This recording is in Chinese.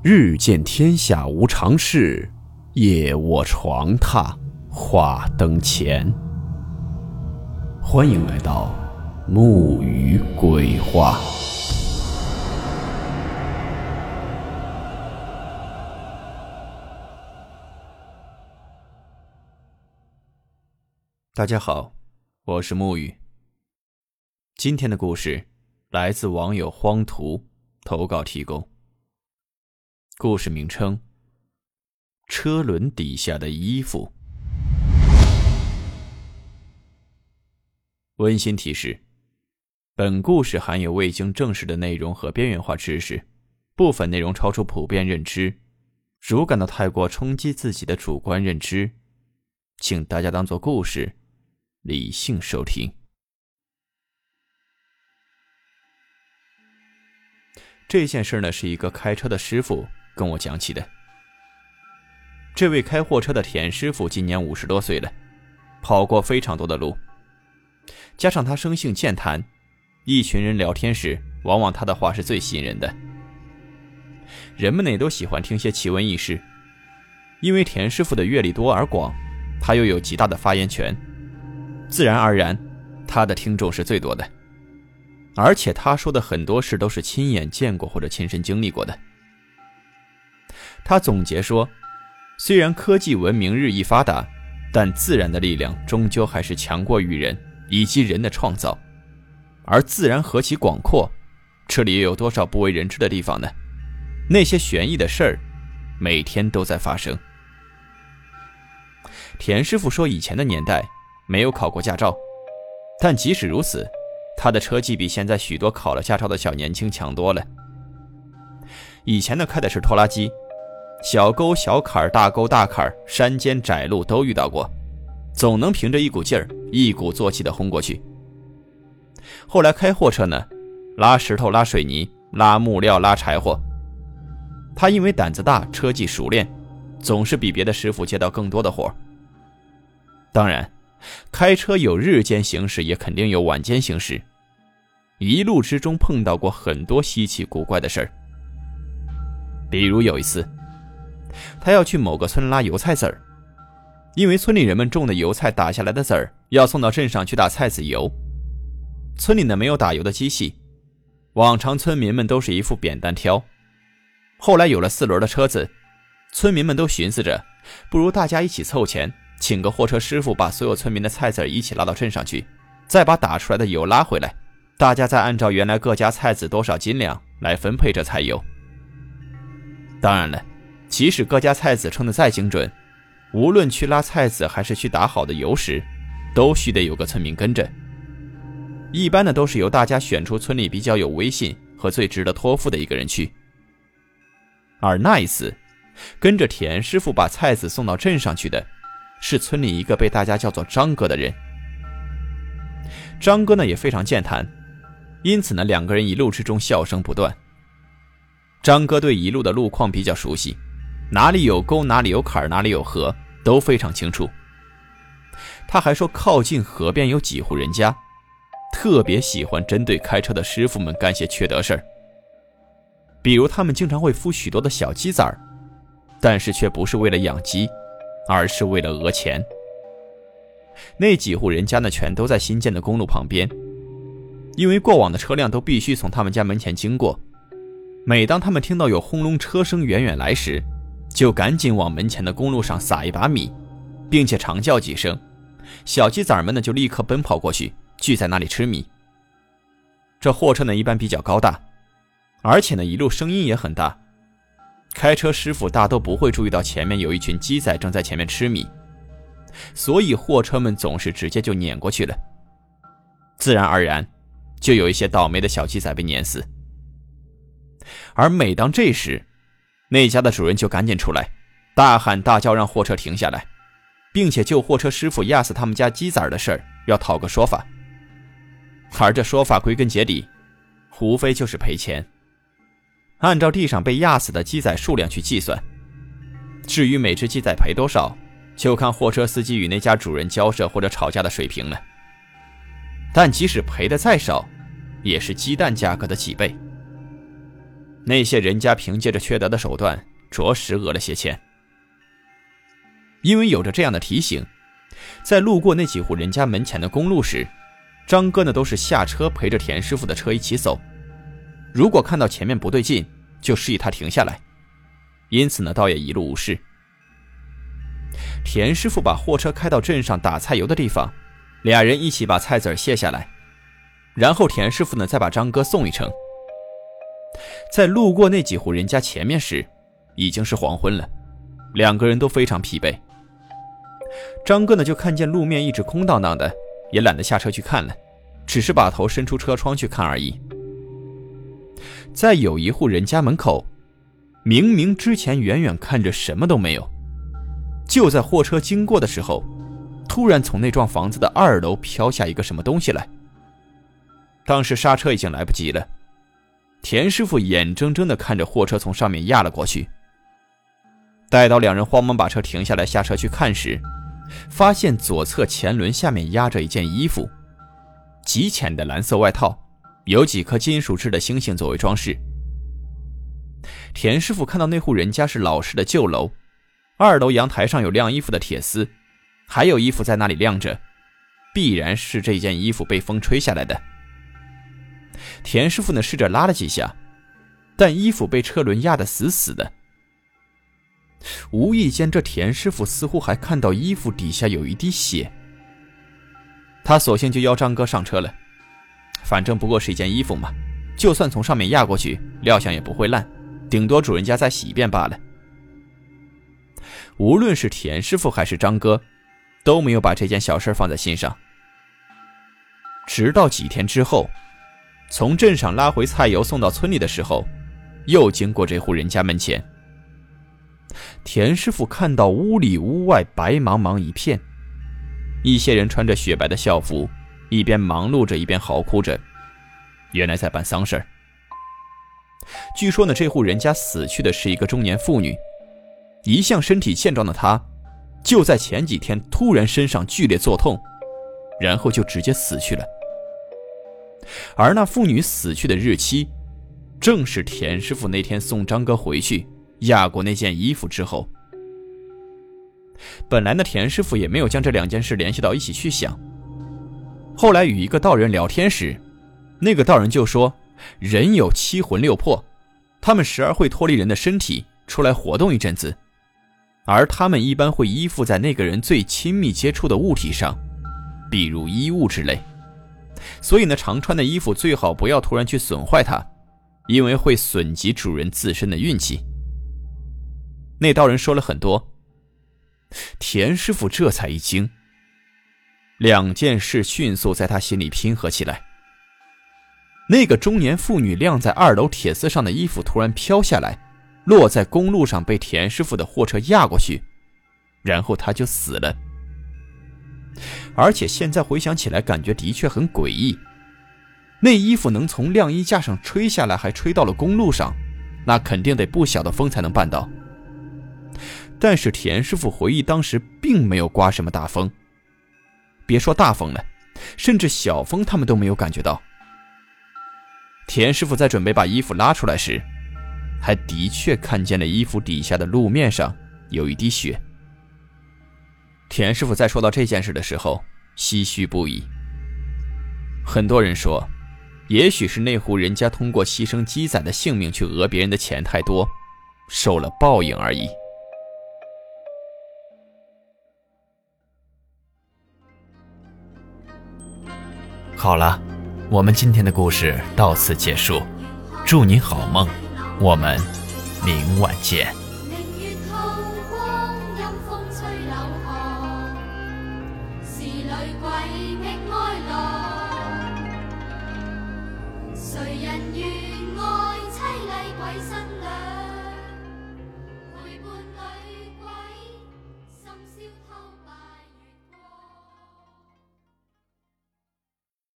日见天下无常事，夜卧床榻话灯前。欢迎来到木鱼鬼话。大家好，我是木鱼。今天的故事来自网友荒图投稿提供。故事名称：车轮底下的衣服。温馨提示：本故事含有未经证实的内容和边缘化知识，部分内容超出普遍认知。如感到太过冲击自己的主观认知，请大家当做故事，理性收听。这件事呢，是一个开车的师傅。跟我讲起的，这位开货车的田师傅今年五十多岁了，跑过非常多的路，加上他生性健谈，一群人聊天时，往往他的话是最吸引人的。人们呢也都喜欢听些奇闻异事，因为田师傅的阅历多而广，他又有极大的发言权，自然而然，他的听众是最多的。而且他说的很多事都是亲眼见过或者亲身经历过的。他总结说：“虽然科技文明日益发达，但自然的力量终究还是强过于人以及人的创造。而自然何其广阔，这里又有多少不为人知的地方呢？那些悬疑的事儿，每天都在发生。”田师傅说：“以前的年代没有考过驾照，但即使如此，他的车技比现在许多考了驾照的小年轻强多了。以前呢，开的是拖拉机。”小沟、小坎大沟、大坎山间窄路都遇到过，总能凭着一股劲儿，一鼓作气地轰过去。后来开货车呢，拉石头、拉水泥、拉木料、拉柴火。他因为胆子大，车技熟练，总是比别的师傅接到更多的活当然，开车有日间行驶，也肯定有晚间行驶。一路之中碰到过很多稀奇古怪的事儿，比如有一次。他要去某个村拉油菜籽儿，因为村里人们种的油菜打下来的籽儿要送到镇上去打菜籽油。村里呢没有打油的机器，往常村民们都是一副扁担挑。后来有了四轮的车子，村民们都寻思着，不如大家一起凑钱，请个货车师傅把所有村民的菜籽一起拉到镇上去，再把打出来的油拉回来，大家再按照原来各家菜籽多少斤两来分配这菜油。当然了。即使各家菜籽称的再精准，无论去拉菜籽还是去打好的油时，都须得有个村民跟着。一般的都是由大家选出村里比较有威信和最值得托付的一个人去。而那一次，跟着田师傅把菜籽送到镇上去的，是村里一个被大家叫做张哥的人。张哥呢也非常健谈，因此呢两个人一路之中笑声不断。张哥对一路的路况比较熟悉。哪里有沟，哪里有坎哪里有河，都非常清楚。他还说，靠近河边有几户人家，特别喜欢针对开车的师傅们干些缺德事儿。比如，他们经常会孵许多的小鸡崽儿，但是却不是为了养鸡，而是为了讹钱。那几户人家呢，全都在新建的公路旁边，因为过往的车辆都必须从他们家门前经过。每当他们听到有轰隆车声远远来时，就赶紧往门前的公路上撒一把米，并且长叫几声，小鸡崽们呢就立刻奔跑过去，聚在那里吃米。这货车呢一般比较高大，而且呢一路声音也很大，开车师傅大都不会注意到前面有一群鸡仔正在前面吃米，所以货车们总是直接就碾过去了，自然而然，就有一些倒霉的小鸡仔被碾死。而每当这时，那家的主人就赶紧出来，大喊大叫，让货车停下来，并且就货车师傅压死他们家鸡崽的事儿要讨个说法。而这说法归根结底，无非就是赔钱。按照地上被压死的鸡仔数量去计算，至于每只鸡仔赔多少，就看货车司机与那家主人交涉或者吵架的水平了。但即使赔的再少，也是鸡蛋价格的几倍。那些人家凭借着缺德的手段，着实讹了些钱。因为有着这样的提醒，在路过那几户人家门前的公路时，张哥呢都是下车陪着田师傅的车一起走。如果看到前面不对劲，就示意他停下来。因此呢，倒也一路无事。田师傅把货车开到镇上打菜油的地方，俩人一起把菜籽卸下来，然后田师傅呢再把张哥送一程。在路过那几户人家前面时，已经是黄昏了，两个人都非常疲惫。张哥呢就看见路面一直空荡荡的，也懒得下车去看了，只是把头伸出车窗去看而已。在有一户人家门口，明明之前远远看着什么都没有，就在货车经过的时候，突然从那幢房子的二楼飘下一个什么东西来。当时刹车已经来不及了，田师傅眼睁睁地看着货车从上面压了过去。待到两人慌忙把车停下来下车去看时，发现左侧前轮下面压着一件衣服，极浅的蓝色外套。有几颗金属制的星星作为装饰。田师傅看到那户人家是老式的旧楼，二楼阳台上有晾衣服的铁丝，还有衣服在那里晾着，必然是这件衣服被风吹下来的。田师傅呢试着拉了几下，但衣服被车轮压得死死的。无意间，这田师傅似乎还看到衣服底下有一滴血，他索性就邀张哥上车了。反正不过是一件衣服嘛，就算从上面压过去，料想也不会烂，顶多主人家再洗一遍罢了。无论是田师傅还是张哥，都没有把这件小事放在心上。直到几天之后，从镇上拉回菜油送到村里的时候，又经过这户人家门前。田师傅看到屋里屋外白茫茫一片，一些人穿着雪白的校服。一边忙碌着，一边嚎哭着。原来在办丧事儿。据说呢，这户人家死去的是一个中年妇女，一向身体健壮的她，就在前几天突然身上剧烈作痛，然后就直接死去了。而那妇女死去的日期，正是田师傅那天送张哥回去压过那件衣服之后。本来呢，田师傅也没有将这两件事联系到一起去想。后来与一个道人聊天时，那个道人就说：“人有七魂六魄，他们时而会脱离人的身体出来活动一阵子，而他们一般会依附在那个人最亲密接触的物体上，比如衣物之类。所以呢，常穿的衣服最好不要突然去损坏它，因为会损及主人自身的运气。”那道人说了很多，田师傅这才一惊。两件事迅速在他心里拼合起来。那个中年妇女晾在二楼铁丝上的衣服突然飘下来，落在公路上，被田师傅的货车压过去，然后他就死了。而且现在回想起来，感觉的确很诡异。那衣服能从晾衣架上吹下来，还吹到了公路上，那肯定得不小的风才能办到。但是田师傅回忆，当时并没有刮什么大风。别说大风了，甚至小风他们都没有感觉到。田师傅在准备把衣服拉出来时，还的确看见了衣服底下的路面上有一滴血。田师傅在说到这件事的时候，唏嘘不已。很多人说，也许是那户人家通过牺牲鸡仔的性命去讹别人的钱太多，受了报应而已。好了，我们今天的故事到此结束，祝您好梦，我们明晚见。谁鬼觅哀乐？谁人愿爱凄厉鬼身？